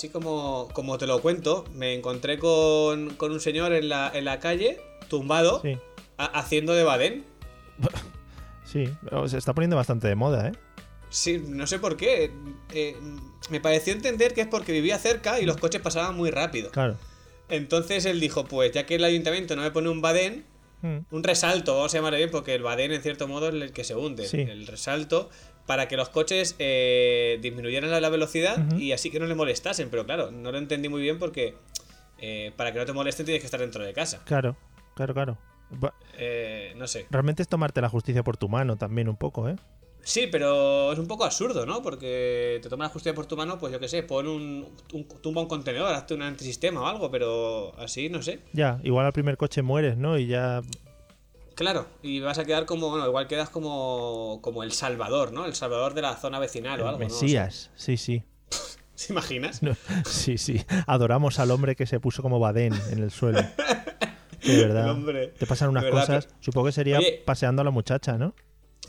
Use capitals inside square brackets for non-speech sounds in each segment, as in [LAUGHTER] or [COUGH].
Así como, como te lo cuento, me encontré con, con un señor en la, en la calle, tumbado, Sí. haciendo de badén. [LAUGHS] Sí, se está poniendo bastante de moda, ¿eh? Sí, no sé por qué. eh, me pareció entender que es porque vivía cerca y los coches pasaban muy rápido. Claro. Entonces él dijo, pues ya que el ayuntamiento no me pone un badén, Mm. un resalto, vamos a llamarlo bien, porque el badén en cierto modo es el que se hunde. Sí. El resalto para que los coches eh, disminuyeran la, la velocidad y así que no le molestasen. Pero claro, no lo entendí muy bien porque eh, para que no te molesten tienes que estar dentro de casa. Claro, claro, claro. Eh, no sé. Realmente es tomarte la justicia por tu mano también un poco, ¿eh? Sí, pero es un poco absurdo, ¿no? Porque te tomas la justicia por tu mano, pues yo qué sé, pon un, un- tumba un contenedor, hazte un antisistema o algo, pero así, no sé. Ya, igual al primer coche mueres, ¿no? Y ya... Claro, y vas a quedar como, bueno, igual quedas como, como el salvador, ¿no? El salvador de la zona vecinal o algo, ¿no? Mesías, sí, sí. [LAUGHS] ¿Se imaginas? No, sí, sí. Adoramos al hombre que se puso como badén en el suelo. [LAUGHS] De verdad. Hombre. Te pasan unas verdad, cosas. pero- Supongo que sería Oye. paseando a la muchacha, ¿no?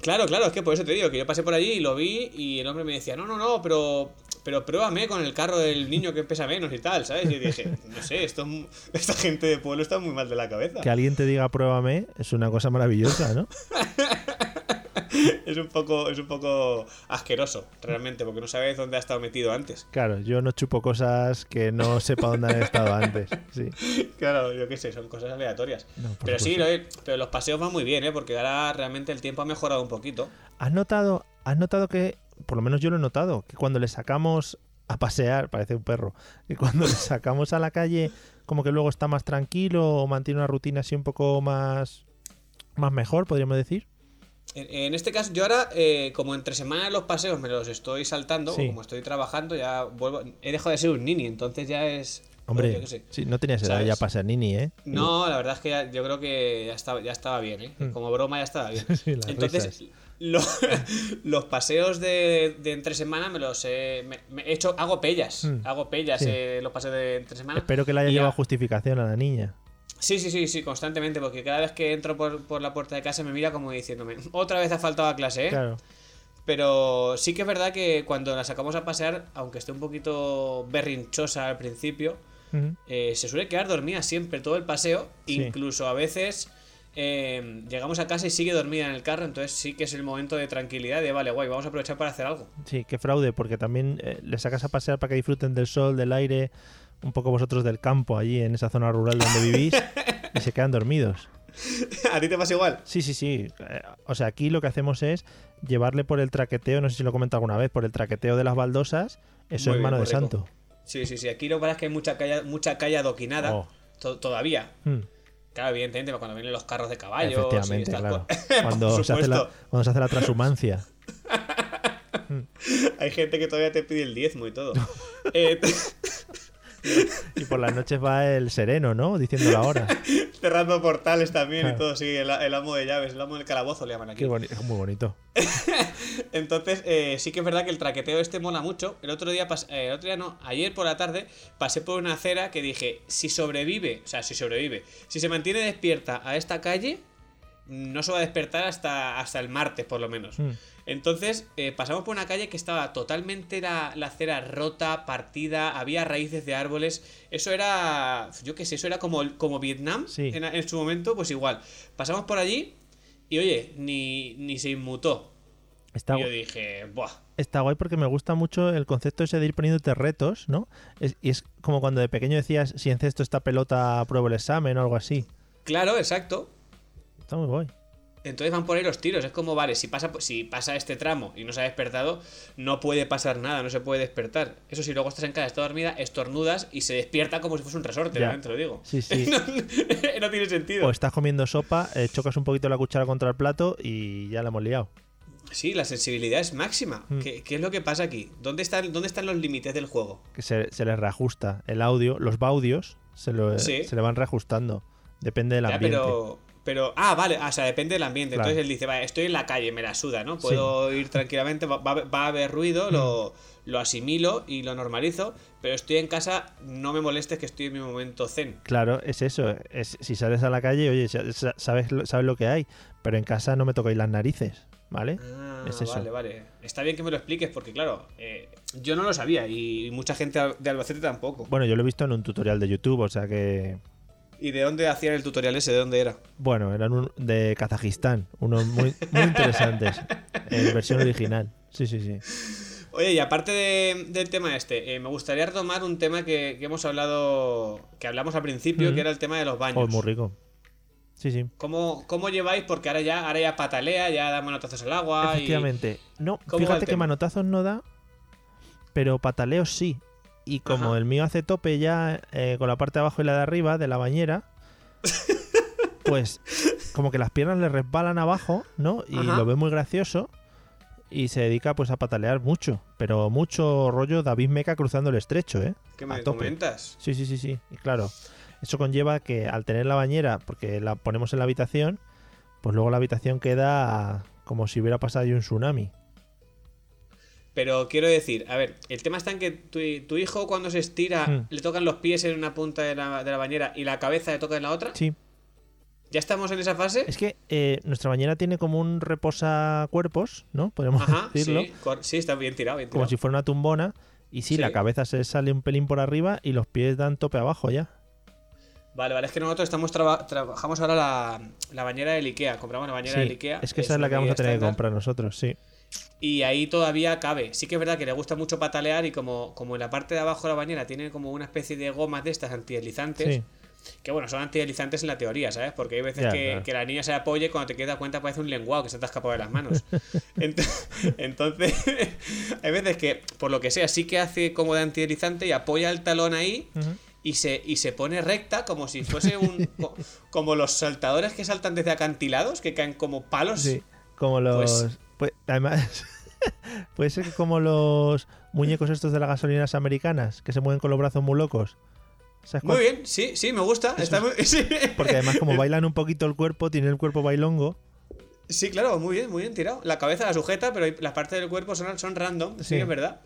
Claro, claro, es que por eso te digo, que yo pasé por allí y lo vi y el hombre me decía, no, no, no, pero, pero pruébame con el carro del niño que pesa menos y tal, ¿sabes? Y dije, [LAUGHS] no sé, esto, esta gente de pueblo está muy mal de la cabeza. Que alguien te diga pruébame es una cosa maravillosa, ¿no? [LAUGHS] Es un poco, es un poco asqueroso, realmente, porque no sabes dónde ha estado metido antes. Claro, yo no chupo cosas que no sepa dónde han estado antes. Sí. [LAUGHS] Claro, yo qué sé, son cosas aleatorias. No, pero sí, lo- pero los paseos van muy bien, ¿eh? Porque ahora realmente el tiempo ha mejorado un poquito. ¿Has notado, has notado que, por lo menos yo lo he notado, que cuando le sacamos a pasear, [LAUGHS] parece un perro, que cuando le sacamos a la calle, como que luego está más tranquilo o mantiene una rutina así un poco más, más mejor, podríamos decir? En, este caso, yo ahora, eh, como entre semanas los paseos me los estoy saltando, Sí. o como estoy trabajando, ya vuelvo. He dejado de ser un nini, entonces ya es. Hombre, yo qué sé. sí, no tenías edad ¿Sabes? ya para ser nini, ¿eh? No, la verdad es que ya- yo creo que ya estaba, ya estaba bien, ¿eh? Mm. Como broma ya estaba bien. [LAUGHS] Sí, Entonces, risas. Lo- [LAUGHS] los paseos de, de entre semana me los he, me- me he hecho, hago pellas, Mm. hago pellas Sí. eh, los paseos de entre semana. Espero que le haya Y llevado justificación a la niña. Sí, sí, sí, sí, constantemente, porque cada vez que entro por, por la puerta de casa me mira como diciéndome, otra vez ha faltado a clase, ¿eh? Claro. Pero sí que es verdad que cuando la sacamos a pasear, aunque esté un poquito berrinchosa al principio, eh, se suele quedar dormida siempre todo el paseo, Sí. incluso a veces eh, llegamos a casa y sigue dormida en el carro, entonces sí que es el momento de tranquilidad, de vale, guay, vamos a aprovechar para hacer algo. Sí, qué fraude, porque también eh, le sacas a pasear para que disfruten del sol, del aire, un poco vosotros del campo allí en esa zona rural donde vivís y se quedan dormidos. [LAUGHS] ¿A ti te pasa igual? Sí, sí, sí. Eh, O sea, aquí lo que hacemos es llevarle por el traqueteo, no sé si lo he comentado alguna vez, por el traqueteo de las baldosas, eso Muy bien, mano de rico. santo. Sí, sí, sí, aquí lo que pasa es que hay mucha calle, mucha calle adoquinada, Oh. to- todavía. Mm, Claro, evidentemente, cuando vienen los carros de caballos efectivamente, claro. [LAUGHS] Cuando se, hace la, cuando se hace la transhumancia. [LAUGHS] Hay gente que todavía te pide el diezmo y todo. [LAUGHS] Eh, Y por las noches va el sereno, ¿no? Diciendo la hora. [LAUGHS] cerrando portales también Claro. y todo, sí, el, el amo de llaves, el amo del calabozo le llaman aquí. Qué boni- es muy bonito. [LAUGHS] Entonces, eh, sí que es verdad que el traqueteo este mola mucho. El otro día, eh, el otro día no, ayer por la tarde pasé por una acera que dije, si sobrevive, o sea, si sobrevive, si se mantiene despierta a esta calle, no se va a despertar hasta, hasta el martes, por lo menos. Mm. Entonces, eh, pasamos por una calle que estaba totalmente la, la acera rota, partida, había raíces de árboles. Eso era, yo qué sé, eso era como, como Vietnam Sí. en, en su momento, pues igual. Pasamos por allí y oye, ni, ni se inmutó. Está, Y yo dije, buah. está guay porque me gusta mucho el concepto ese de ir poniéndote retos, ¿no? Es- y es como cuando de pequeño decías, si encesto esta pelota, apruebo el examen o algo así. Claro, exacto. Está muy guay. Entonces van por ahí los tiros. Es como, vale, si pasa, si pasa este tramo y no se ha despertado, no puede pasar nada, no se puede despertar. Eso sí, luego estás en casa, está dormida, estornudas y se despierta como si fuese un resorte, Ya. te lo digo. Sí, sí. [LAUGHS] no, no tiene sentido. O estás comiendo sopa, eh, chocas un poquito la cuchara contra el plato y ya la hemos liado. Sí, la sensibilidad es máxima. Mm. ¿Qué, qué es lo que pasa aquí? ¿Dónde están, ¿Dónde están los límites del juego? Que se, se les reajusta el audio, los baudios se, lo- Sí. se le van reajustando. Depende del Ya, ambiente. pero. Pero, ah, vale, o sea, depende del ambiente. Claro. Entonces él dice, vale, estoy en la calle, me la suda, ¿no? Puedo ir tranquilamente, va, va- va a haber ruido, lo, Mm. lo asimilo y lo normalizo, pero estoy en casa, no me molestes que estoy en mi momento zen. Claro, es eso. Es, si sales a la calle, oye, sa- sa- sabes, lo- sabes lo que hay, pero en casa no me tocáis las narices, ¿vale? Ah, Es eso. vale, vale. Está bien que me lo expliques porque, claro, eh, yo no lo sabía y mucha gente de Albacete tampoco. Bueno, yo lo he visto en un tutorial de YouTube, o sea que. ¿Y de dónde hacían el tutorial ese? ¿De dónde era? Bueno, eran un- de Kazajistán, unos muy, muy interesantes. En versión original. Sí, sí, sí. Oye, y aparte de- del tema este, eh, me gustaría retomar un tema que, que hemos hablado, que hablamos al principio, que era el tema de los baños. Oh, muy rico. Sí, sí. ¿Cómo, ¿Cómo lleváis? Porque ahora ya, ahora ya patalea, ya da manotazos al agua. y- Efectivamente. No, ¿Cómo va el fíjate que manotazos no da, pero pataleos sí. Y como Ajá. el mío hace tope ya eh, con la parte de abajo y la de arriba de la bañera, [LAUGHS] pues como que las piernas le resbalan abajo, ¿no? Y Ajá. lo ve muy gracioso y se dedica pues a patalear mucho, pero mucho rollo David Meca cruzando el estrecho, ¿eh? ¿Qué me comentas? Sí, sí, sí, sí. Y claro, eso conlleva que al tener la bañera, porque la ponemos en la habitación, pues luego la habitación queda como si hubiera pasado ahí un tsunami. Pero quiero decir, a ver, el tema está en que tu, tu hijo cuando se estira Hmm. le tocan los pies en una punta de la, de la bañera y la cabeza le toca en la otra. Sí, ¿Ya estamos en esa fase? es que eh, nuestra bañera tiene como un reposacuerpos, ¿no? Podemos Ajá, [LAUGHS] decirlo. sí, sí, está bien tirado, bien Como tirado. si fuera una tumbona. Y sí, Sí. la cabeza se sale un pelín por arriba y los pies dan tope abajo ya. Vale, vale, es que nosotros estamos traba- trabajamos ahora la, la bañera del Ikea, compramos la bañera Sí, del Ikea. es que esa es la que vamos a tener que comprar nosotros, sí. Y ahí todavía cabe. Sí que es verdad que le gusta mucho patalear y como, como en la parte de abajo de la bañera tiene como una especie de gomas de estas antideslizantes. Sí, Que bueno, son antideslizantes en la teoría, ¿sabes? Porque hay veces que, claro. que la niña se apoye y cuando te quedas cuenta parece un lenguado que se te ha escapado de las manos. [LAUGHS] Ent- Entonces, [LAUGHS] hay veces que, por lo que sea, sí que hace como de antideslizante y apoya el talón ahí y se, y se pone recta como si fuese un... [LAUGHS] co- como los saltadores que saltan desde acantilados, que caen como palos. sí. Como los. Pues- pues, además, [LAUGHS] puede ser que como los muñecos estos de las gasolinas americanas que se mueven con los brazos muy locos. ¿Sabes Muy bien, sí, sí, me gusta. Está muy- [LAUGHS] sí. Porque además, como [LAUGHS] bailan un poquito el cuerpo, tiene el cuerpo bailongo. Sí, claro, muy bien, muy bien tirado. La cabeza la sujeta, pero las partes del cuerpo son, son random, sí, es verdad.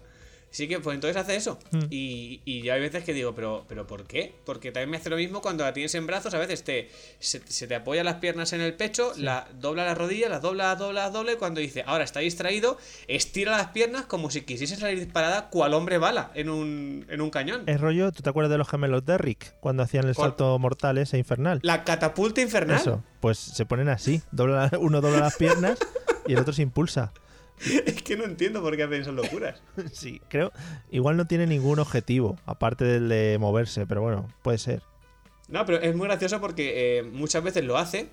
Sí que, pues entonces hace eso. Mm. Y, y yo hay veces que digo, ¿pero, ¿pero por qué? Porque también me hace lo mismo cuando la tienes en brazos, a veces te, se, se te apoya las piernas en el pecho, la dobla las rodillas, las dobla, las dobla, las dobla, y cuando dice, ahora está distraído, estira las piernas como si quisiese salir disparada cual hombre bala en un, en un cañón. Es rollo, ¿tú te acuerdas de los gemelos de Rick? Cuando hacían el ¿Cuál? salto mortal ese infernal. La catapulta infernal. Eso, pues se ponen así. Dobla, uno dobla las piernas y el otro se impulsa. [LAUGHS] es que no entiendo por qué hacen esas locuras. [LAUGHS] Sí, creo. Igual no tiene ningún objetivo, aparte del de moverse, pero bueno, puede ser. No, pero es muy gracioso porque eh, muchas veces lo hace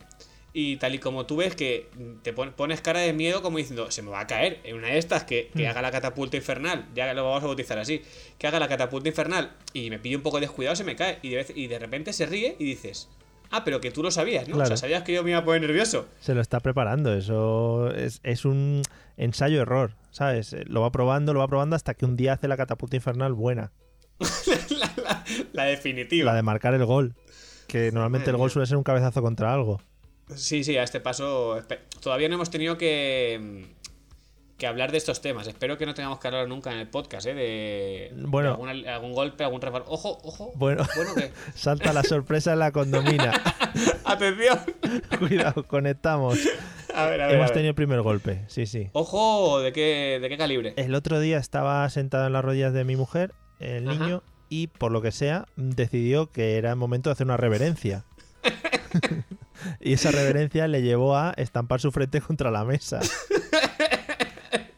y tal y como tú ves que te pon- pones cara de miedo como diciendo, se me va a caer en una de estas que, que Mm. haga la catapulta infernal, ya lo vamos a bautizar así, que haga la catapulta infernal y me pille un poco descuidado, se me cae y de, vez- y de repente se ríe y dices, ah, pero que tú lo sabías, ¿no? O sea, sabías que yo me iba a poner nervioso. Se lo está preparando, eso es, es un ensayo-error, ¿sabes? Eh, Lo va probando, lo va probando hasta que un día hace la catapulta infernal buena. [LAUGHS] la, la- la definitiva. La de marcar el gol. Que normalmente el gol suele ser un cabezazo contra algo. Sí, sí, a este paso todavía no hemos tenido que que hablar de estos temas. Espero que no tengamos que hablar nunca en el podcast, ¿eh? De, Bueno. de algún golpe, algún resbalón. Ojo, ojo. Bueno, Bueno, [LAUGHS] ¿qué? salta la sorpresa en la condomina. [LAUGHS] Atención. [LAUGHS] Cuidado, conectamos. A ver, a ver. a Hemos ver. tenido el primer golpe, sí, sí. Ojo, ¿de qué, ¿de qué calibre? El otro día estaba sentado en las rodillas de mi mujer, el Ajá. niño, y por lo que sea, decidió que era el momento de hacer una reverencia. y esa reverencia le llevó a estampar su frente contra la mesa.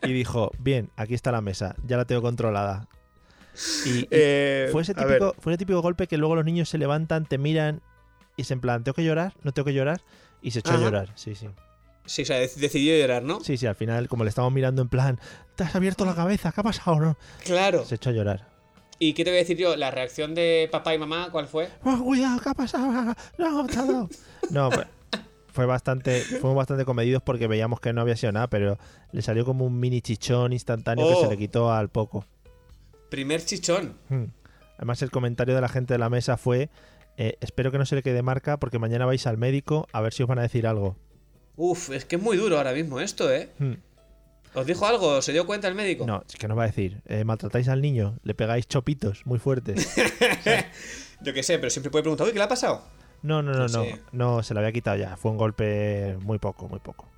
Y dijo, bien, aquí está la mesa, ya la tengo controlada. Y, y Eh, fue, ese típico, fue ese típico golpe que luego los niños se levantan, te miran y se en plan, ¿tengo que llorar? ¿No tengo que llorar? Y se echó a llorar, sí, sí. Sí, o sea, dec- decidió llorar, ¿no? Sí, sí, al final, como le estamos mirando en plan, ¿te has abierto la cabeza? ¿Qué ha pasado? No? Claro. Se echó a llorar. ¿Y qué te voy a decir yo? ¿La reacción de papá y mamá cuál fue? ¡Oh, cuidado! ¿Qué ha pasado? [LAUGHS] No, todo. No, fue- fue bastante, fuimos bastante comedidos porque veíamos que no había sido nada, pero le salió como un mini chichón instantáneo que Oh. se le quitó al poco. Primer chichón. Hmm. Además, el comentario de la gente de la mesa fue: eh, Espero que no se le quede marca porque mañana vais al médico a ver si os van a decir algo. Uf, es que es muy duro ahora mismo esto, ¿eh? Hmm. ¿Os dijo algo? ¿Se dio cuenta el médico? No, es que nos va a decir: eh, Maltratáis al niño, le pegáis chopitos muy fuertes. [LAUGHS] Yo qué sé, pero siempre puede preguntar, uy, ¿qué le ha pasado? No, no, no, No no. se le había quitado ya. Fue un golpe muy poco, muy poco.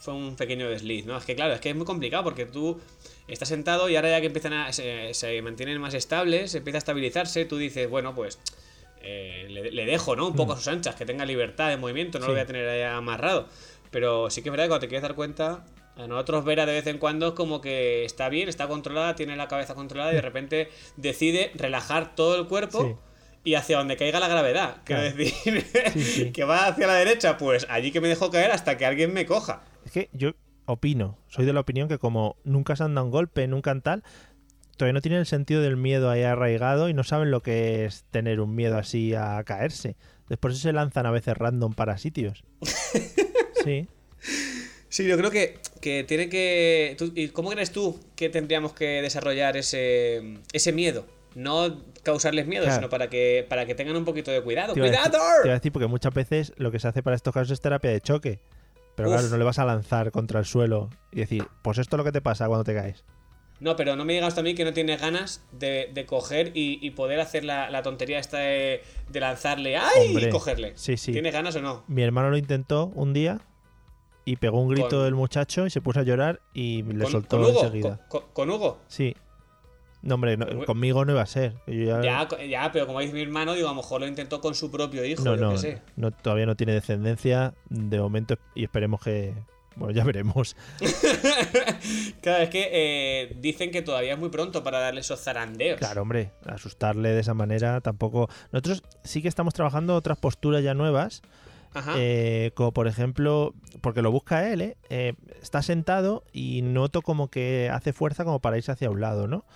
Fue un pequeño desliz, ¿no? Es que claro, es que es muy complicado porque tú estás sentado y ahora ya que empiezan a. se, se mantienen más estables, empieza a estabilizarse, tú dices, bueno, pues. eh, le, le dejo, ¿no? Un poco a sus anchas, que tenga libertad de movimiento, no Mm. Sí. lo voy a tener ahí amarrado. Pero sí que es verdad que cuando te quieres dar cuenta, a nosotros Vera de vez en cuando es como que está bien, está controlada, tiene la cabeza controlada y de repente decide relajar todo el cuerpo. Sí. Y hacia donde caiga la gravedad. Quiero Claro. decir, Sí, sí. [LAUGHS] que va hacia la derecha, pues allí que me dejo caer hasta que alguien me coja. Es que yo opino, soy de la opinión que como nunca se han dado un golpe, nunca han tal, todavía no tienen el sentido del miedo ahí arraigado y no saben lo que es tener un miedo así a caerse. Después se lanzan a veces random para sitios. [LAUGHS] Sí. Sí, yo creo que, que tiene que. tú- ¿Y cómo crees tú que tendríamos que desarrollar ese, ese miedo? No causarles miedo, Claro. sino para que, para que tengan un poquito de cuidado. Te a decir- ¡Cuidado! Te iba a decir porque muchas veces lo que se hace para estos casos es terapia de choque. Pero Uf. claro, no le vas a lanzar contra el suelo y decir, pues esto es lo que te pasa cuando te caes. No, pero no me digas también que no tienes ganas de, de coger y, y poder hacer la, la tontería esta de, de lanzarle ¡ay! Hombre, y cogerle. sí, sí. ¿Tienes ganas o no? Mi hermano lo intentó un día y pegó un grito del muchacho y se puso a llorar y le ¿Con, soltó con Hugo? enseguida. ¿Con, con- con Hugo? Sí. No, hombre, no- conmigo no iba a ser. que yo ya- Ya, pero como dice mi hermano, digo, a lo mejor lo intentó con su propio hijo, no, yo no, qué sé. no, todavía no tiene descendencia de momento y esperemos que. Bueno, ya veremos. [LAUGHS] Claro, es que eh, dicen que todavía es muy pronto para darle esos zarandeos. Claro, hombre, asustarle de esa manera tampoco. Nosotros sí que estamos trabajando otras posturas ya nuevas. Ajá. eh, como por ejemplo, porque lo busca él, ¿eh? Eh, Está sentado y noto como que hace fuerza como para irse hacia un lado, ¿no?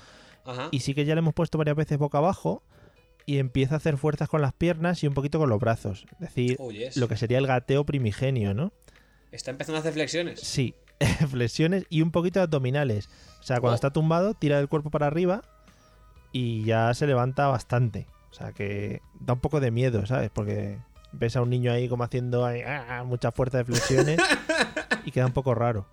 Ajá. Y sí que ya le hemos puesto varias veces boca abajo y empieza a hacer fuerzas con las piernas y un poquito con los brazos. Es decir, Oh, yes. lo que sería el gateo primigenio, ¿no? Está empezando a hacer flexiones. Sí, [LAUGHS] flexiones y un poquito de abdominales. O sea, cuando Oh. está tumbado, tira el cuerpo para arriba y ya se levanta bastante. O sea, que da un poco de miedo, ¿sabes? Porque ves a un niño ahí como haciendo ahí, ah, mucha fuerza de flexiones [LAUGHS] y queda un poco raro.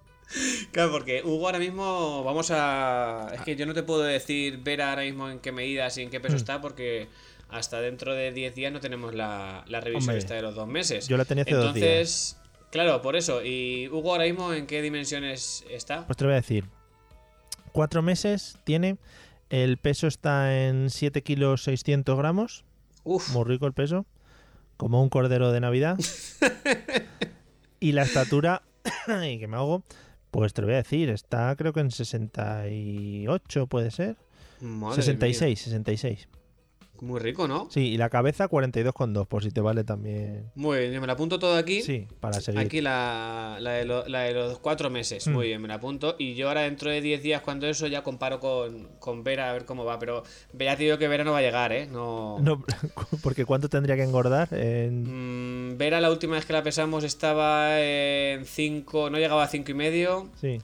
Claro, porque Hugo ahora mismo vamos a... Es que yo no te puedo decir ver ahora mismo en qué medidas y en qué peso Mm. está porque hasta dentro de 10 días no tenemos la, la revisión Hombre, esta de los dos meses. Yo la tenía hace dos días. Entonces, claro, por eso. ¿Y Hugo ahora mismo en qué dimensiones está? Pues te lo voy a decir. Cuatro meses tiene. El peso está en 7 kilos 600 gramos. Uf, Muy rico el peso. Como un cordero de Navidad. [LAUGHS] y la estatura, [COUGHS] y que me hago, pues te lo voy a decir, está creo que en 68, puede ser. madre 66, 66. Muy rico, ¿no? Sí, y la cabeza 42,2, por si te vale también. Muy bien, yo me la apunto todo aquí. Sí, para seguir. Aquí la, la, de lo- la de los cuatro meses. Mm. Muy bien, me la apunto. Y yo ahora dentro de 10 días, cuando eso, ya comparo con, con Vera a ver cómo va. Pero ya te digo que Vera no va a llegar, ¿eh? No. No, [LAUGHS] porque ¿cuánto tendría que engordar? En... Mm, Vera, la última vez que la pesamos, estaba en 5. No llegaba a 5 y medio. Sí.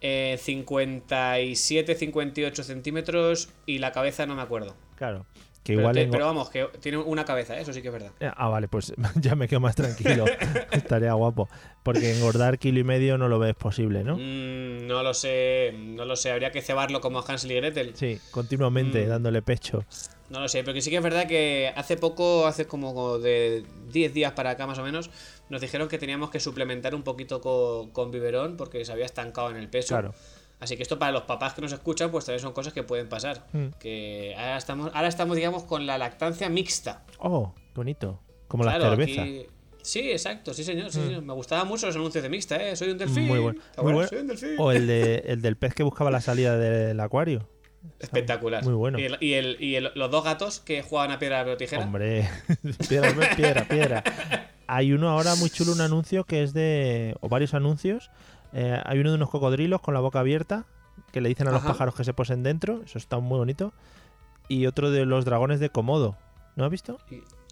eh, 57, 58 centímetros. Y la cabeza no me acuerdo. Claro. Que Pero, igual te- pero vamos, que tiene una cabeza, ¿eh? eso sí que es verdad. Eh, Ah, vale, pues [LAUGHS] ya me quedo más tranquilo. [LAUGHS] Estaría guapo. Porque engordar kilo y medio no lo ves posible, ¿no? Mm, no lo sé, no lo sé, habría que cebarlo como a Hansel y Gretel. Sí, continuamente Mm. dándole pecho. No lo sé, pero que sí que es verdad que hace poco, hace como de 10 días para acá más o menos, nos dijeron que teníamos que suplementar un poquito co- con, biberón porque se había estancado en el peso. Claro. Así que esto para los papás que nos escuchan, pues también son cosas que pueden pasar. Mm. Que ahora estamos, ahora estamos, digamos, con la lactancia mixta. Oh, bonito. Como la cerveza. aquí- Sí, exacto, sí señor, sí, señor. Me gustaban mucho los anuncios de mixta, ¿eh? Soy un delfín. Muy bueno. Muy. Soy un delfín. O el, de, el del pez que buscaba la salida del acuario. Espectacular. Muy bueno. Y, el- y el- y el- los dos gatos que juegan a piedra, papel o tijera. Hombre, [LAUGHS] piedra, piedra, piedra. Hay uno ahora muy chulo, un anuncio que es de. o varios anuncios. Eh, hay uno de unos cocodrilos con la boca abierta que le dicen a los pájaros que se posen dentro. Eso está muy bonito. Y otro de los dragones de Komodo. ¿No has visto?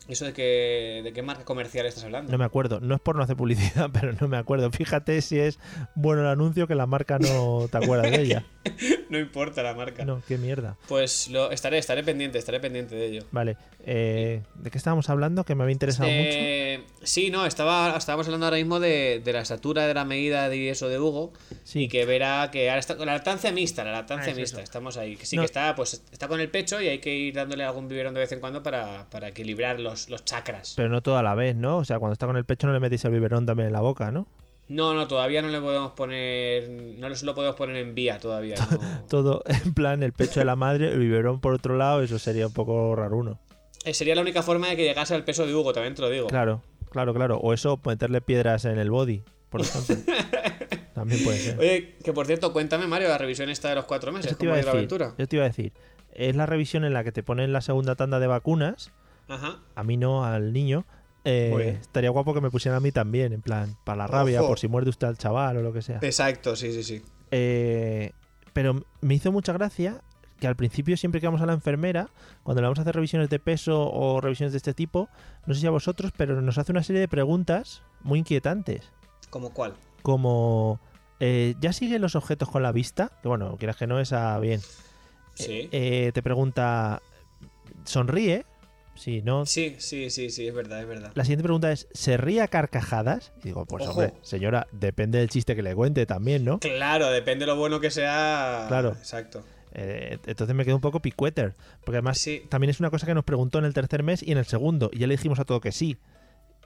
¿Eso de qué, de qué marca comercial estás hablando? No me acuerdo. No es por no hacer publicidad, [LAUGHS] pero no me acuerdo. Fíjate si es bueno el anuncio que la marca no te acuerdas de ella. [LAUGHS] No importa la marca. No, qué mierda. Pues lo, estaré, estaré pendiente, estaré pendiente de ello. Vale. eh, ¿De qué estábamos hablando? Que me había interesado mucho. Eh, sí, no, estaba, estábamos hablando ahora mismo de, de la estatura, de la medida de eso de Hugo. Sí. Y que verá que ahora está con la lactancia mixta, la lactancia Ah, es mixta, eso. estamos ahí. Que sí No. que está, pues está con el pecho y hay que ir dándole algún biberón de vez en cuando para, para equilibrar los, los chakras. Pero no toda la vez, ¿no? O sea, cuando está con el pecho no le metéis el biberón también en la boca, ¿no? No, no, todavía no le podemos poner. No lo podemos poner en vía todavía. no. [LAUGHS] Todo en plan el pecho de la madre, el biberón por otro lado, eso sería un poco raruno. Eh, Sería la única forma de que llegase al peso de Hugo, también te lo digo. Claro, claro, claro. O eso, meterle piedras en el body, por ejemplo. [LAUGHS] también puede ser. Oye, que por cierto, cuéntame, Mario, la revisión esta de los cuatro meses. ¿Cómo ido la aventura? Yo te iba a decir. Es la revisión en la que te ponen la segunda tanda de vacunas. Ajá. A mí no, al niño. Eh, estaría guapo que me pusieran a mí también, en plan, para la rabia, Ojo. por si muerde usted al chaval o lo que sea. Exacto, sí, sí, sí. Eh, pero me hizo mucha gracia que al principio siempre que vamos a la enfermera, cuando le vamos a hacer revisiones de peso o revisiones de este tipo, no sé si a vosotros, pero nos hace una serie de preguntas muy inquietantes. ¿Cómo cuál? Como, eh, ¿ya siguen los objetos con la vista? Que bueno, quieras que no, esa bien. Sí. Eh, te pregunta, ¿sonríe? Sí, no. Sí, sí, sí, sí, es verdad, es verdad. La siguiente pregunta es, ¿se ríe a carcajadas? Y digo, pues Ojo. hombre, señora, depende del chiste que le cuente también, ¿no? Claro, depende de lo bueno que sea. Claro. Exacto. Eh, entonces me quedo un poco picueter. Porque además Sí. también es una cosa que nos preguntó en el tercer mes y en el segundo. Y ya le dijimos a todo que sí.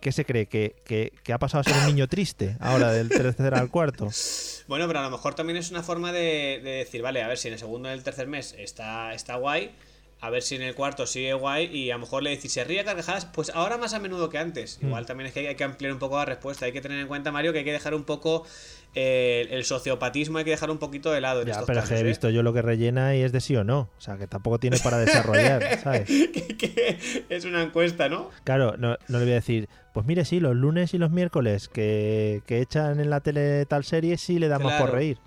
¿Qué se cree? ¿Que, que, que ha pasado a ser un niño triste ahora del tercer [LAUGHS] al cuarto? Bueno, pero a lo mejor también es una forma de, de decir, vale, a ver si en el segundo y el tercer mes está, está guay, a ver si en el cuarto sigue guay y a lo mejor le decís, se ríe a carcajadas, pues ahora más a menudo que antes. Mm. Igual también es que hay, hay que ampliar un poco la respuesta, hay que tener en cuenta, Mario, que hay que dejar un poco eh, el sociopatismo, hay que dejar un poquito de lado. En Ya, estos pero es que casos, he ¿eh? visto yo lo que rellena y es de sí o no. O sea, que tampoco tiene para desarrollar, [LAUGHS] ¿sabes? que, que es una encuesta, ¿no? Claro, no, no le voy a decir, pues mire, sí, los lunes y los miércoles que, que echan en la tele tal serie sí le damos por reír.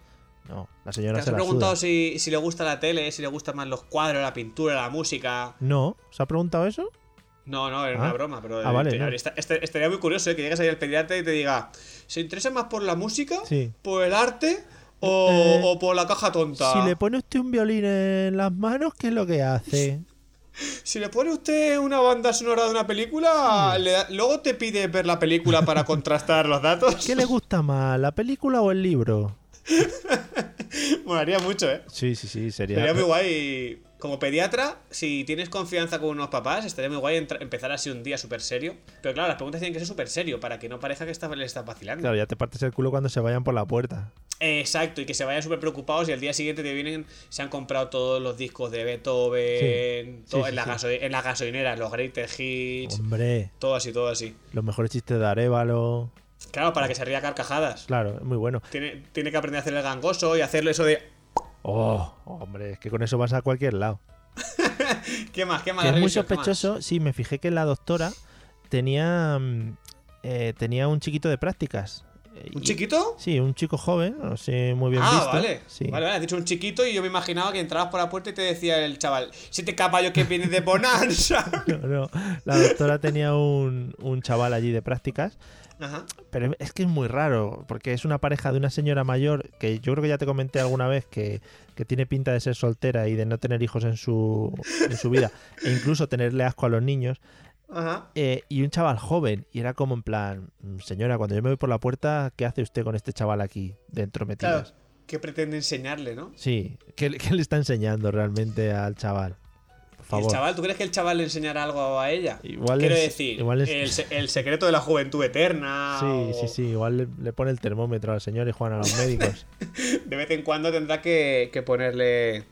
No, la señora ¿Te se has la preguntado suda. si, si le gusta la tele, si le gustan más los cuadros, la pintura, la música? No, ¿se ha preguntado eso? No, no, era Ah. una broma, pero Ah, vale, te- no. esta- este- estaría muy curioso ¿eh? que llegues ahí al pediatra y te diga, ¿se interesa más por la música, Sí. por el arte o, Eh, o por la caja tonta? Si le pone usted un violín en las manos, ¿qué es lo que hace? [LAUGHS] Si le pone usted una banda sonora de una película, le luego te pide ver la película para [LAUGHS] contrastar los datos. ¿Qué le gusta más, la película o el libro? [LAUGHS] [LAUGHS] Molaría mucho, ¿eh? Sí, sí, sí, sería. Sería muy guay. Como pediatra, si tienes confianza con unos papás, estaría muy guay empezar así un día súper serio. Pero claro, las preguntas tienen que ser súper serio para que no parezca que está, le estás vacilando. Claro, ya te partes el culo cuando se vayan por la puerta. Exacto, y que se vayan súper preocupados y al día siguiente te vienen, se han comprado todos los discos de Beethoven, Sí, todo sí, en, la gaso- en las gasolineras, los greatest hits, Hombre, todo así, todo así. los mejores chistes de Arevalo. Claro, para que se ría carcajadas. Claro, es muy bueno. Tiene, tiene que aprender a hacer el gangoso y hacerlo eso de... Oh, hombre, es que con eso vas a cualquier lado. [LAUGHS] ¿Qué más? ¿Qué más? Que es muy sospechoso, sí, me fijé que la doctora tenía, mm, eh, tenía un chiquito de prácticas. ¿Un Y- chiquito? Sí, un chico joven, no sé muy bien ah, visto. vale. Sí. Vale, vale, has dicho un chiquito y yo me imaginaba que entrabas por la puerta y te decía el chaval, siete caballos que vienen de Bonanza. [LAUGHS] No, no. La doctora tenía un, un chaval allí de prácticas, Ajá. pero es que es muy raro, porque es una pareja de una señora mayor que yo creo que ya te comenté alguna vez que, que tiene pinta de ser soltera y de no tener hijos en su, en su vida, e incluso tenerle asco a los niños. Ajá. eh, y un chaval joven, y era como en plan, "Mm, señora, cuando yo me voy por la puerta, ¿qué hace usted con este chaval aquí dentro metidas? Claro. ¿Qué pretende enseñarle, no? Sí, ¿qué, qué le está enseñando realmente al chaval? Por ¿Y favor. el chaval, ¿tú crees que el chaval le enseñará algo a ella? Igual Quiero es- decir, igual es- el, se- el secreto de la juventud eterna. Sí, o sí, sí, igual le, le pone el termómetro al señor y juegan a los médicos. [LAUGHS] De vez en cuando tendrá que, que ponerle.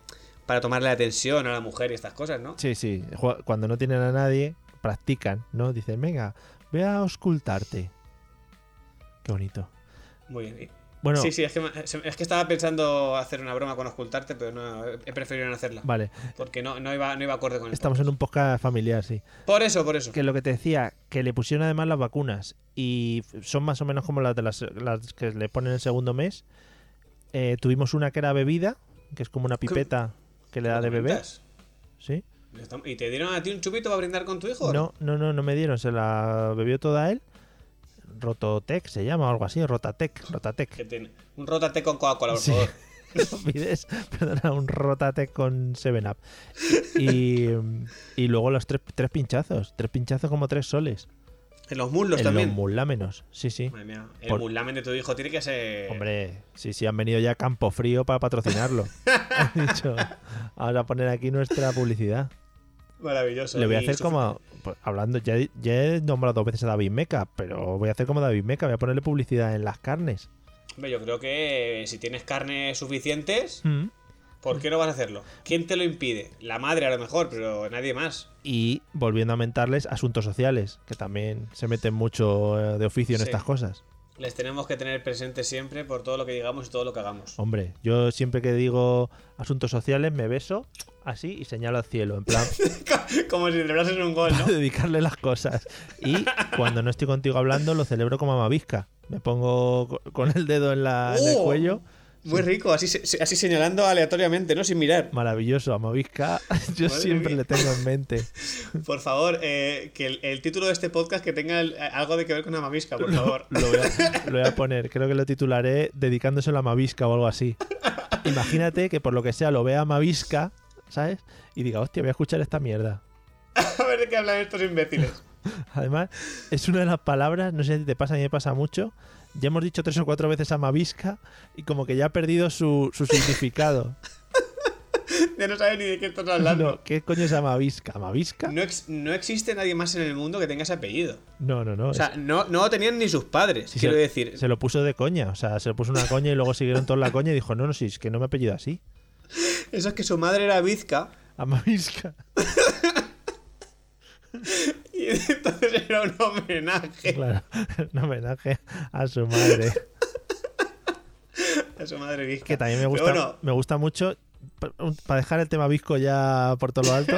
para tomarle la atención a la mujer y estas cosas, ¿no? Sí, sí, cuando no tienen a nadie, practican, ¿no? Dicen, venga, ve a auscultarte. Qué bonito. Muy bien. Bueno, Sí, sí, es que, es que estaba pensando hacer una broma con ocultarte, pero no, he preferido no hacerla. vale, Porque no, no, iba, no iba acorde con el estamos en un podcast familiar, sí. Por eso, por eso. Que lo que te decía, que le pusieron además las vacunas y son más o menos como las de las, las que le ponen el segundo mes. Eh, tuvimos una que era bebida, que es como una pipeta que le da de beber. ¿sí? ¿Y te dieron a ti un chupito para brindar con tu hijo? No, no, no, no me dieron, se la bebió toda él. Rototec se llama o algo así, Rotatec, Rotatec. Un rótate con Coca-Cola, por Sí. favor. [LAUGHS] No pides, perdona, un Rotatec con 7-Up. Y, y luego los tres, tres pinchazos, tres pinchazos como tres soles. En los muslos en también. los mulámenos, sí, sí. Madre mía, el Por- de tu hijo tiene que ser. Hombre, sí, sí, han venido ya a Campo Frío para patrocinarlo. [LAUGHS] Han dicho, vamos a poner aquí nuestra publicidad. Maravilloso. Le voy a hacer como, pues, hablando, ya, ya he nombrado dos veces a David Meca, pero voy a hacer como David Meca, voy a ponerle publicidad en las carnes. Hombre, yo creo que si tienes carnes suficientes, Mm. ¿por qué no vas a hacerlo? ¿Quién te lo impide? La madre a lo mejor, pero nadie más. Y volviendo a mentarles asuntos sociales, que también se meten mucho eh, de oficio en Sí. estas cosas. Les tenemos que tener presentes siempre por todo lo que digamos y todo lo que hagamos. Hombre, yo siempre que digo asuntos sociales me beso así y señalo al cielo, en plan, [LAUGHS] Como si celebrases un gol, ¿no? [LAUGHS] dedicarle las cosas. Y cuando no estoy contigo hablando, lo celebro como amavisca. Me pongo co- con el dedo en, la, en el ¡Oh! cuello. Muy rico, así, así señalando aleatoriamente, ¿no? Sin mirar. Maravilloso, amavisca. [LAUGHS] Yo Madre siempre mía. le tengo en mente. [LAUGHS] Por favor, eh, que el, el título de este podcast que tenga el- algo de que ver con una mamisca, por favor. Lo voy, a, lo voy a poner, creo que lo titularé dedicándoselo a Mavisca o algo así. Imagínate que por lo que sea lo vea Mavisca, ¿sabes? Y diga, hostia, voy a escuchar esta mierda. [LAUGHS] A ver de qué hablan estos imbéciles. Además, es una de las palabras, no sé si te pasa, a mí me pasa mucho. Ya hemos dicho tres o cuatro veces Amavisca y como que ya ha perdido su, su significado. [LAUGHS] Ya no sabes ni de qué estás hablando. No, ¿Qué coño es Amavisca? ¿Amavisca? No, ex- no existe nadie más en el mundo que tenga ese apellido. No, no, no. O sea, no, no lo tenían ni sus padres. Sí, quiero se, decir, se lo puso de coña, o sea, se lo puso una coña y luego siguieron toda la coña y dijo, no, no, sí, es que no me apellido así. [LAUGHS] eso es que su madre era Vizca Amavisca. [LAUGHS] y [LAUGHS] entonces era un homenaje Claro, [LAUGHS] un homenaje a su madre. [LAUGHS] a su madre Vizca. Que también me gusta, bueno, me gusta mucho, para dejar el tema visco ya por todo lo alto,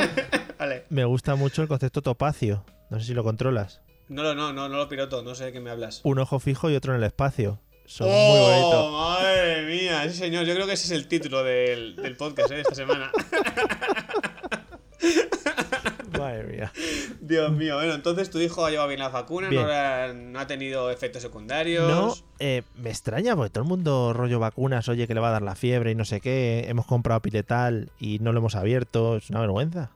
vale. me gusta mucho el concepto topacio. No sé si lo controlas. No, lo- no, no, no lo piloto, no sé de qué me hablas. Un ojo fijo y otro en el espacio. Son muy ¡Oh, bonitos. madre mía! Sí, señor, yo creo que ese es el título del, del podcast ¿eh? de esta semana. Madre mía. Dios mío, bueno, entonces tu hijo ha llevado bien las vacunas, Bien. No, ha, no ha tenido efectos secundarios. No, eh, me extraña porque todo el mundo rollo vacunas, oye que le va a dar la fiebre y no sé qué. Hemos comprado piletal y no lo hemos abierto. Es una vergüenza.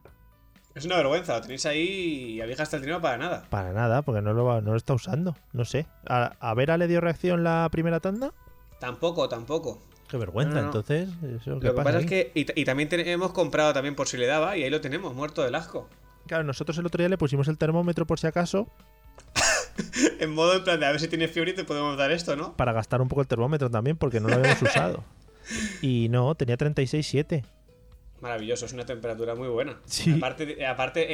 Es una vergüenza, lo tenéis ahí y habéis gastado el dinero para nada. Para nada, porque no lo, va- no lo está usando. No sé. ¿A, a Vera le dio reacción la primera tanda? Tampoco, tampoco. Qué vergüenza, No, no, no. entonces. Eso, ¿qué Lo que pasa es que. Y, también te- hemos comprado también por si le daba y ahí lo tenemos, muerto del asco. Claro, nosotros el otro día le pusimos el termómetro por si acaso [LAUGHS] En modo en plan de a ver si tienes fiebre y te podemos dar esto, ¿no? para gastar un poco el termómetro también porque no lo habíamos [LAUGHS] usado. Y no, tenía 36,7. Maravilloso, es una temperatura muy buena. Sí. Aparte, aparte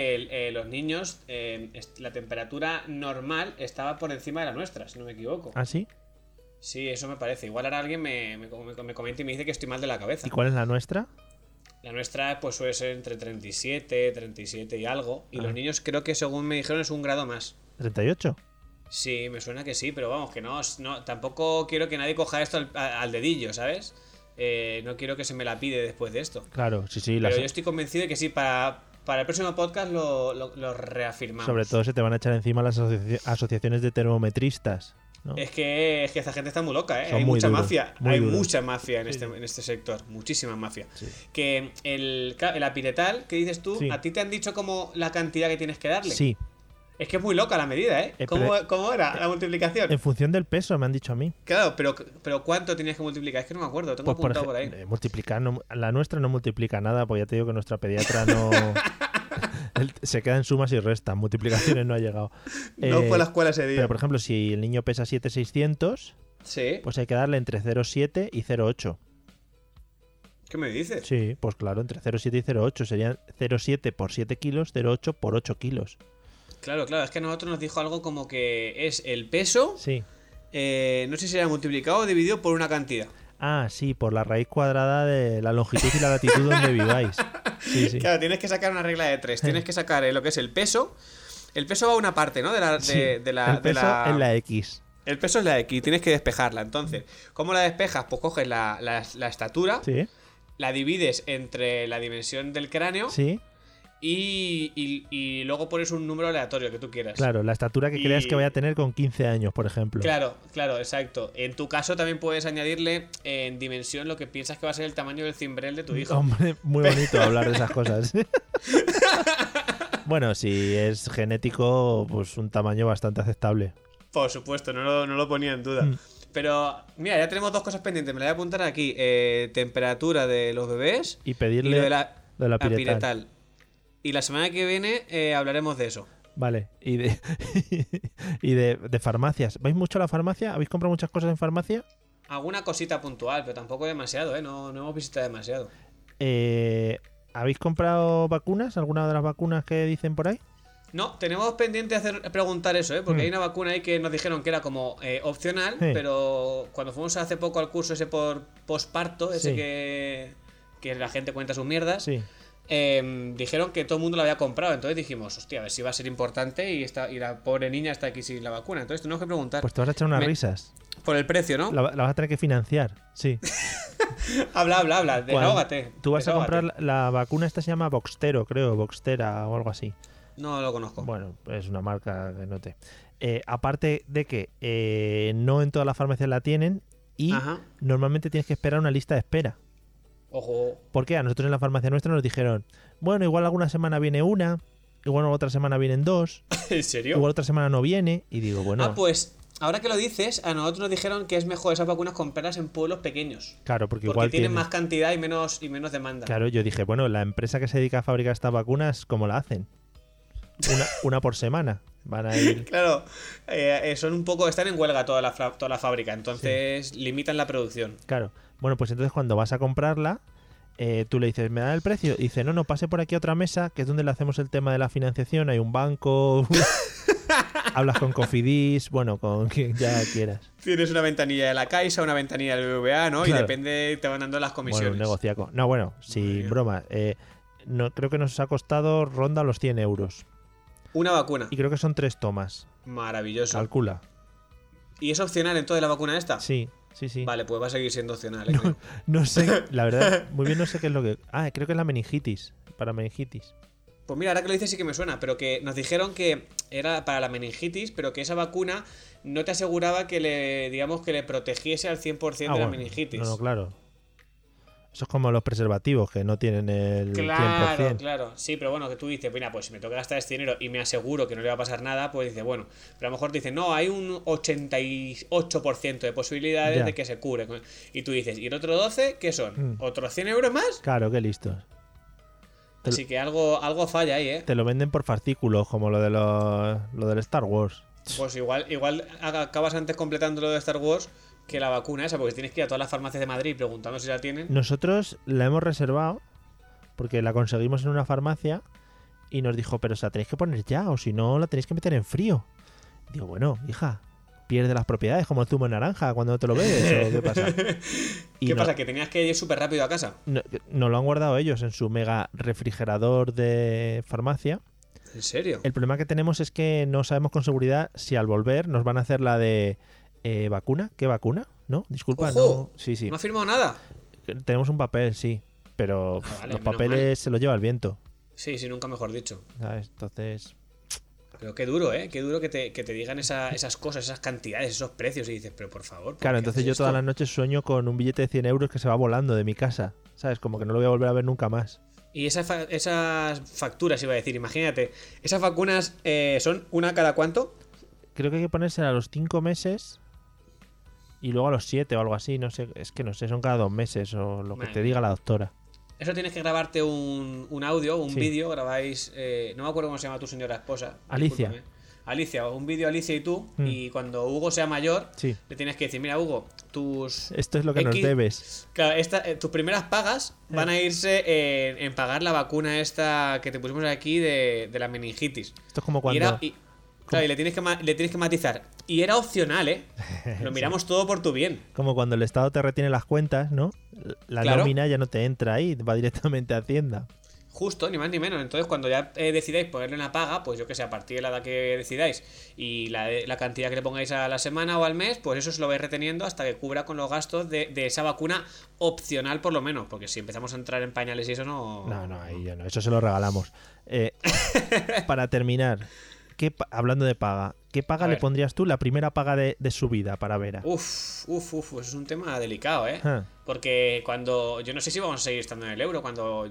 eh, los niños, eh, la temperatura normal estaba por encima de la nuestra, si no me equivoco. ¿Ah, sí? Sí, eso me parece. Igual ahora alguien me- me comenta y me dice que estoy mal de la cabeza. ¿Y cuál es la nuestra? La nuestra pues suele ser entre 37, 37 y algo. Y Ah. los niños creo que según me dijeron es un grado más. ¿38? Sí, me suena que sí, pero vamos, que no, no tampoco quiero que nadie coja esto al, dedillo, ¿sabes? Eh, no quiero que se me la pide después de esto. Claro, sí, sí. Pero las- yo estoy convencido de que sí, para, para el próximo podcast lo, lo- lo reafirmamos. Sobre todo se te van a echar encima las asoci- asociaciones de termometristas. ¿No? Es que, es que esta gente está muy loca, ¿eh? Son hay muy mucha duros, mafia. muy hay duros. mucha mafia en, Sí, este, en este sector. Muchísima mafia. Sí. Que el, el apiretal que dices tú, Sí. a ti te han dicho como la cantidad que tienes que darle. Sí, Es que es muy loca la medida, ¿eh? Eh, ¿Cómo, cómo era la multiplicación? en función del peso me han dicho a mí. Claro, pero, pero ¿cuánto tenías que multiplicar? Es que no me acuerdo, tengo Pues apuntado por, ejemplo, ahí. eh, multiplicar, no- la nuestra no multiplica nada, pues ya te digo que nuestra pediatra no... [LAUGHS] Se queda en sumas y restas, multiplicaciones no ha llegado. [LAUGHS] no Eh, fue la escuela ese día. Pero por ejemplo, si el niño pesa 7600, Sí. pues hay que darle entre 0,7 y 0,8. ¿Qué me dices? Sí, pues claro, entre 0,7 y 0,8 serían 0,7 por 7 kilos, 0,8 por 8 kilos. Claro, claro, es que a nosotros nos dijo algo como que es el peso, Sí. eh, no sé si era multiplicado o dividido por una cantidad. Ah, sí, por la raíz cuadrada de la longitud y la latitud donde [LAUGHS] viváis. Sí, sí. Claro, tienes que sacar una regla de tres. [LAUGHS] Tienes que sacar eh, lo que es el peso. El peso va a una parte, ¿no? De la, de, Sí, de la, el de peso la- en la X. El peso es la X, tienes que despejarla. Entonces, ¿cómo la despejas? Pues coges la, la- la estatura, Sí, la divides entre la dimensión del cráneo sí. Y, y- y luego pones un número aleatorio que tú quieras. Claro, la estatura que creas que vaya a tener con 15 años, por ejemplo. Claro, claro, exacto. En tu caso también puedes añadirle en dimensión lo que piensas que va a ser el tamaño del cimbrel de tu hijo. Hombre, muy bonito [LAUGHS] hablar de esas cosas. bueno, si es genético, pues un tamaño bastante aceptable. Por supuesto, no lo, no lo ponía en duda. Mm. Pero, mira, ya tenemos dos cosas pendientes. Me la voy a apuntar aquí. Eh, temperatura de los bebés Y y pedirle lo de la, de la la piretal. Y la semana que viene eh, hablaremos de eso. Vale, y de [LAUGHS] y de, de farmacias. ¿Vais mucho a la farmacia? ¿Habéis comprado muchas cosas en farmacia? Alguna cosita puntual, pero tampoco demasiado, ¿eh? No, no hemos visitado demasiado. Eh, ¿Habéis comprado vacunas? ¿Alguna de las vacunas que dicen por ahí? No, tenemos pendiente hacer preguntar eso, ¿eh? Porque Mm. hay una vacuna ahí que nos dijeron que era como eh, opcional, Sí. pero cuando fuimos hace poco al curso ese por posparto, ese Sí. que, que la gente cuenta sus mierdas, Sí. Eh, dijeron que todo el mundo lo había comprado. Entonces dijimos, hostia, a ver si va a ser importante y, esta, y la pobre niña está aquí sin la vacuna. Entonces tenemos que preguntar. Pues te vas a echar unas Me- risas. por el precio, ¿no? La, la vas a tener que financiar. Sí. [LAUGHS] Habla, habla, habla, desahógate. Tú vas a comprar la, la vacuna, esta se llama Voxtero, creo, Voxtera o algo así. No lo conozco. Bueno, es una marca que note. Eh, aparte de que eh, no en todas las farmacias la tienen y Ajá. normalmente tienes que esperar una lista de espera. Ojo. Porque a nosotros en la farmacia nuestra nos dijeron, bueno, igual alguna semana viene una, igual otra semana vienen dos, [LAUGHS] ¿En serio? igual otra semana no viene. Y digo, bueno, Ah, pues ahora que lo dices, a nosotros nos dijeron que es mejor esas vacunas comprarlas en pueblos pequeños. claro, porque, Porque igual tienen más cantidad y menos, y menos demanda. Claro, yo dije, bueno, la empresa que se dedica a fabricar estas vacunas, ¿cómo la hacen? Una, [LAUGHS] una por semana. Van a ir. Claro, eh, eh, son un poco. Están en huelga toda la, toda la fábrica, entonces limitan la producción. Claro. Bueno, pues entonces cuando vas a comprarla, eh, tú le dices, ¿me dan el precio? Y dice, no, no, pase por aquí a otra mesa, que es donde le hacemos el tema de la financiación. Hay un banco. [LAUGHS] Hablas con Cofidis, bueno, con quien ya quieras. Tienes una ventanilla de la Caixa, una ventanilla del BBVA, ¿no? Y depende, te van dando las Bueno, comisiones. un negociaco. No, bueno, sin broma. eh, no, creo que nos ha costado ronda los 100 euros. Una vacuna. Y creo que son tres tomas. Maravilloso. Calcula. ¿Y es opcional entonces la vacuna esta? Sí, sí, sí. Vale, pues va a seguir siendo opcional. ¿eh? No, no sé, la verdad, muy bien no sé qué es lo que... Ah, creo que es la meningitis, para meningitis. Pues mira, ahora que lo dices sí que me suena, pero que nos dijeron que era para la meningitis, pero que esa vacuna no te aseguraba que le, digamos, que le protegiese al 100% de Ah, la bueno, meningitis. No, no, claro. Eso es como los preservativos, que no tienen el Claro, 100%. claro. Sí, pero bueno, que tú dices, mira, pues si me toca gastar este dinero y me aseguro que no le va a pasar nada, pues dice, bueno, pero a lo mejor dice, no, hay un 88% de posibilidades Ya. de que se cure. Y tú dices, ¿y el otro 12 qué son? Mm. ¿Otros 100 euros más? Claro, qué listos. Te Así que algo, algo falla ahí, ¿eh? Te lo venden por fascículos, como lo de los, lo del Star Wars. Pues igual, igual acabas antes completando lo de Star Wars que la vacuna esa, porque tienes que ir a todas las farmacias de Madrid preguntando si la tienen. Nosotros la hemos reservado porque la conseguimos en una farmacia y nos dijo, pero se la tenéis que poner ya o si no la tenéis que meter en frío. Digo, bueno, hija, pierde las propiedades como el zumo de naranja cuando no te lo bebes o qué [LAUGHS] pasa. Y ¿Qué no- pasa? ¿Que tenías que ir súper rápido a casa? no, no lo han guardado ellos en su mega refrigerador de farmacia ¿En serio? El problema que tenemos es que no sabemos con seguridad si al volver nos van a hacer la de eh, vacuna. ¿Qué vacuna? ¿No? Disculpa, Ojo, no. Sí, sí. ¿No ha firmado nada? Tenemos un papel, sí. Pero Ah, vale, los papeles se los lleva el viento. Sí, sí, nunca mejor dicho. ¿sabes? Entonces, Pero qué duro, ¿eh? Qué duro que te, que te digan esa- esas cosas, esas cantidades, esos precios. Y dices, pero por favor. ¿por claro, entonces yo todas las noches sueño con un billete de 100 euros que se va volando de mi casa. ¿Sabes? Como que no lo voy a volver a ver nunca más. Y esa fa- esas facturas, iba a decir, imagínate, esas vacunas eh, son una cada cuánto? Creo que hay que ponerse a los 5 meses y luego a los 7 o algo así. No sé, es que no sé, son cada dos meses o lo que te diga la doctora. Eso tienes que grabarte un, un audio, un Sí. vídeo, grabáis, eh, no me acuerdo cómo se llama tu señora esposa. Alicia. discúlpame. Alicia, un vídeo Alicia y tú, Mm. y cuando Hugo sea mayor, Sí. le tienes que decir, mira Hugo, tus, Esto es lo que nos debes. Claro, esta- eh, tus primeras pagas van a irse en, en pagar la vacuna esta que te pusimos aquí de, de la meningitis. Esto es como Y, cuando. era, y- claro, y le tienes, que, le tienes que matizar. Y era opcional, ¿eh? [LAUGHS] Lo miramos todo por tu bien. Como cuando el Estado te retiene las cuentas, ¿no? La Claro. nómina ya no te entra ahí, va directamente a Hacienda. Justo, ni más ni menos. Entonces, cuando ya eh, decidáis ponerle una paga, pues yo que sé, a partir de la edad que decidáis y la, la cantidad que le pongáis a la semana o al mes, pues eso se lo vais reteniendo hasta que cubra con los gastos de, de esa vacuna opcional, por lo menos. Porque si empezamos a entrar en pañales y eso no. No, no, ahí ya no, eso se lo regalamos. Eh, [LAUGHS] para terminar, ¿qué pa- hablando de paga, ¿qué paga le pondrías tú la primera paga de, de su vida para Vera? Uf, uf, uf, eso es un tema delicado, ¿eh? Ah, Porque cuando. Yo no sé si vamos a seguir estando en el euro, cuando.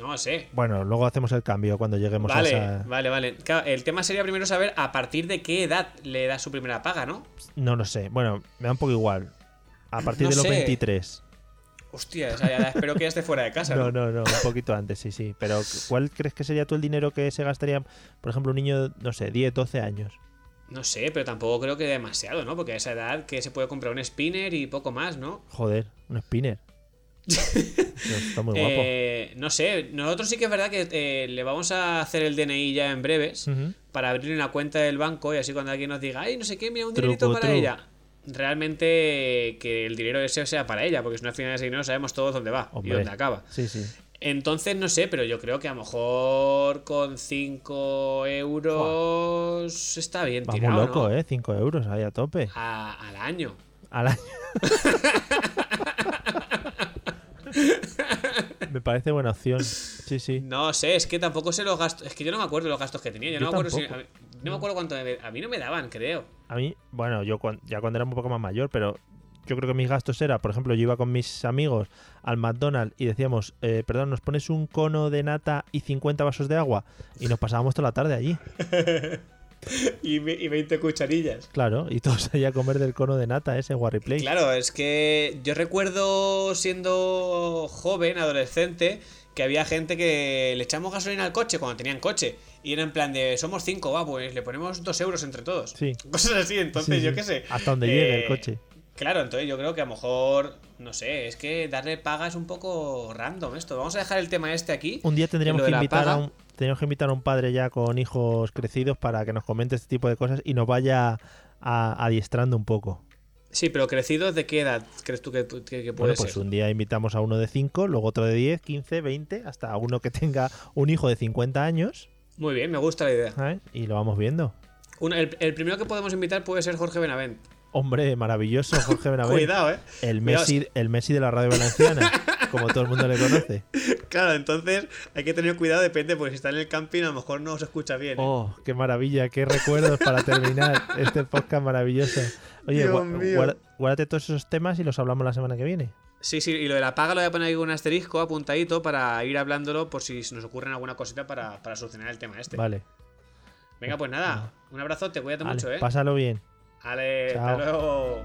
No sé. Bueno, luego hacemos el cambio cuando lleguemos Vale, a esa... vale, vale. Claro, el tema sería primero saber a partir de qué edad le da su primera paga, ¿no? No lo sé, bueno, me da un poco igual. A partir No de los sé. 23. Hostia, ya espero que ya esté fuera de casa. No, ¿no? no, no, un poquito antes, sí, sí. Pero ¿cuál crees que sería tú el dinero que se gastaría, por ejemplo, un niño, no sé, 10, 12 años? No sé, pero tampoco creo que demasiado, ¿no? Porque a esa edad que se puede comprar un spinner y poco más, ¿no? Joder, un spinner. [LAUGHS] Está muy guapo. Eh, no sé, nosotros sí que es verdad que eh, le vamos a hacer el DNI ya en breves para abrirle una cuenta del banco y así cuando alguien nos diga, ay, no sé qué, mira, un dinerito para ella. Realmente que el dinero ese sea para ella, porque si no al final ese dinero sabemos todos dónde va y dónde acaba. Sí, sí. Entonces, no sé, pero yo creo que a lo mejor con 5 euros está bien Va muy tirado, loco, ¿no? ¿eh? 5 euros ahí a tope. A- al año. Al año. [LAUGHS] me parece buena opción. Sí, sí. No sé, es que tampoco sé los gastos. Es que yo no me acuerdo los gastos que tenía. Yo, Yo no me acuerdo si. mí- no me acuerdo cuánto. me- A mí no me daban, creo. A mí, bueno, yo cuan- ya cuando era un poco más mayor, pero yo creo que mis gastos era, por ejemplo, yo iba con mis amigos al McDonald's y decíamos, eh, perdón, ¿nos pones un cono de nata y 50 vasos de agua? Y nos pasábamos toda la tarde allí, [LAUGHS] Y, ve- y 20 cucharillas. claro, y todos allá a comer del cono de nata ese Warry Play. Claro, es que yo recuerdo siendo joven, adolescente, que había gente que le echamos gasolina al coche cuando tenían coche. Y era en plan de, somos cinco, va, pues le ponemos dos euros entre todos. Sí. [LAUGHS] Cosas así, entonces Sí, yo qué sé. Hasta donde llegue el Eh, coche. Claro, entonces yo creo que a lo mejor, no sé, es que darle paga es un poco random esto. Vamos a dejar el tema este aquí. Un día tendríamos que invitar a un tendríamos que invitar a un padre ya con hijos crecidos para que nos comente este tipo de cosas y nos vaya a- adiestrando un poco. Sí, pero crecidos, ¿de qué edad crees tú que, que- que puede Bueno, pues ser? un día invitamos a uno de 5, luego otro de 10, 15, 20, hasta uno que tenga un hijo de 50 años, Muy bien, me gusta la idea. ¿sabes? Y lo vamos viendo. El, el primero que podemos invitar puede ser Jorge Benavent. Hombre, maravilloso, Jorge [LAUGHS] Benavent. Cuidado, ¿eh? El Cuidado. Messi, el Messi de la radio valenciana, [LAUGHS] como todo el mundo le conoce. Claro, entonces hay que tener cuidado, depende, porque si está en el camping a lo mejor no se escucha bien. ¿eh? Oh, qué maravilla, qué recuerdos para terminar [LAUGHS] este podcast maravilloso. Oye, guárdate todos esos temas y los hablamos la semana que viene. Sí, sí, y lo de la paga lo voy a poner ahí con un asterisco apuntadito para ir hablándolo por si se nos ocurre alguna cosita para, para solucionar el tema este. Vale. Venga, pues nada, un abrazote, cuídate vale, mucho, ¿eh? Pásalo bien. Vale, Chao. hasta luego.